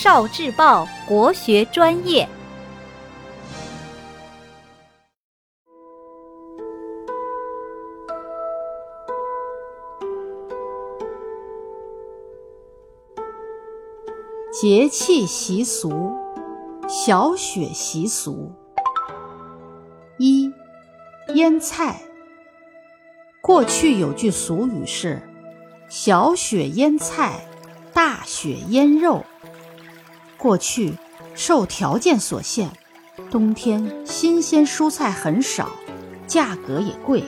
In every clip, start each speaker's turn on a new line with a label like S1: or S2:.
S1: 少智报国学专业。
S2: 节气习俗，小雪习俗。一，腌菜。过去有句俗语是“小雪腌菜，大雪腌肉”。过去受条件所限，冬天新鲜蔬菜很少，价格也贵，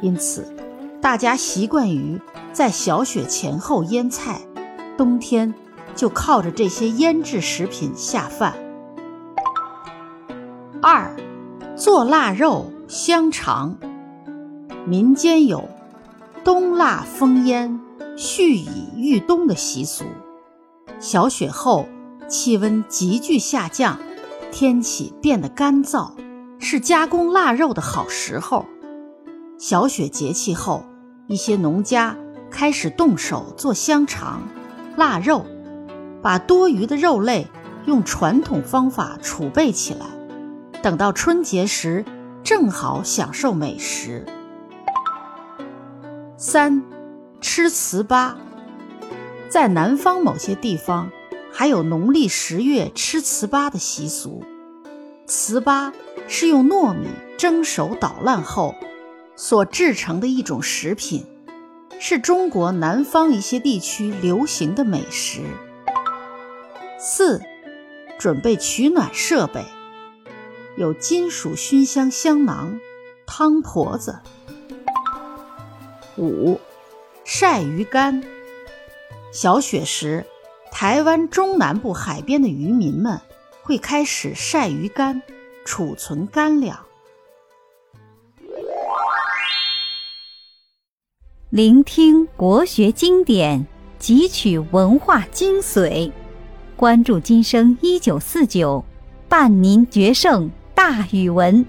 S2: 因此大家习惯于在小雪前后腌菜，冬天。就靠着这些腌制食品下饭。二，做腊肉、香肠。民间有冬腊封腌、蓄以御冬的习俗。小雪后，气温急剧下降，天气变得干燥，是加工腊肉的好时候。小雪节气后，一些农家开始动手做香肠、腊肉。把多余的肉类用传统方法储备起来，等到春节时正好享受美食。三，吃糍粑，在南方某些地方还有农历十月吃糍粑的习俗。糍粑是用糯米蒸熟捣烂后所制成的一种食品，是中国南方一些地区流行的美食。四，准备取暖设备，有金属熏香香囊、汤婆子。五，晒鱼干。小雪时，台湾中南部海边的渔民们会开始晒鱼干，储存干粮。
S1: 聆听国学经典，汲取文化精髓。关注今生一九四九，伴您决胜大语文。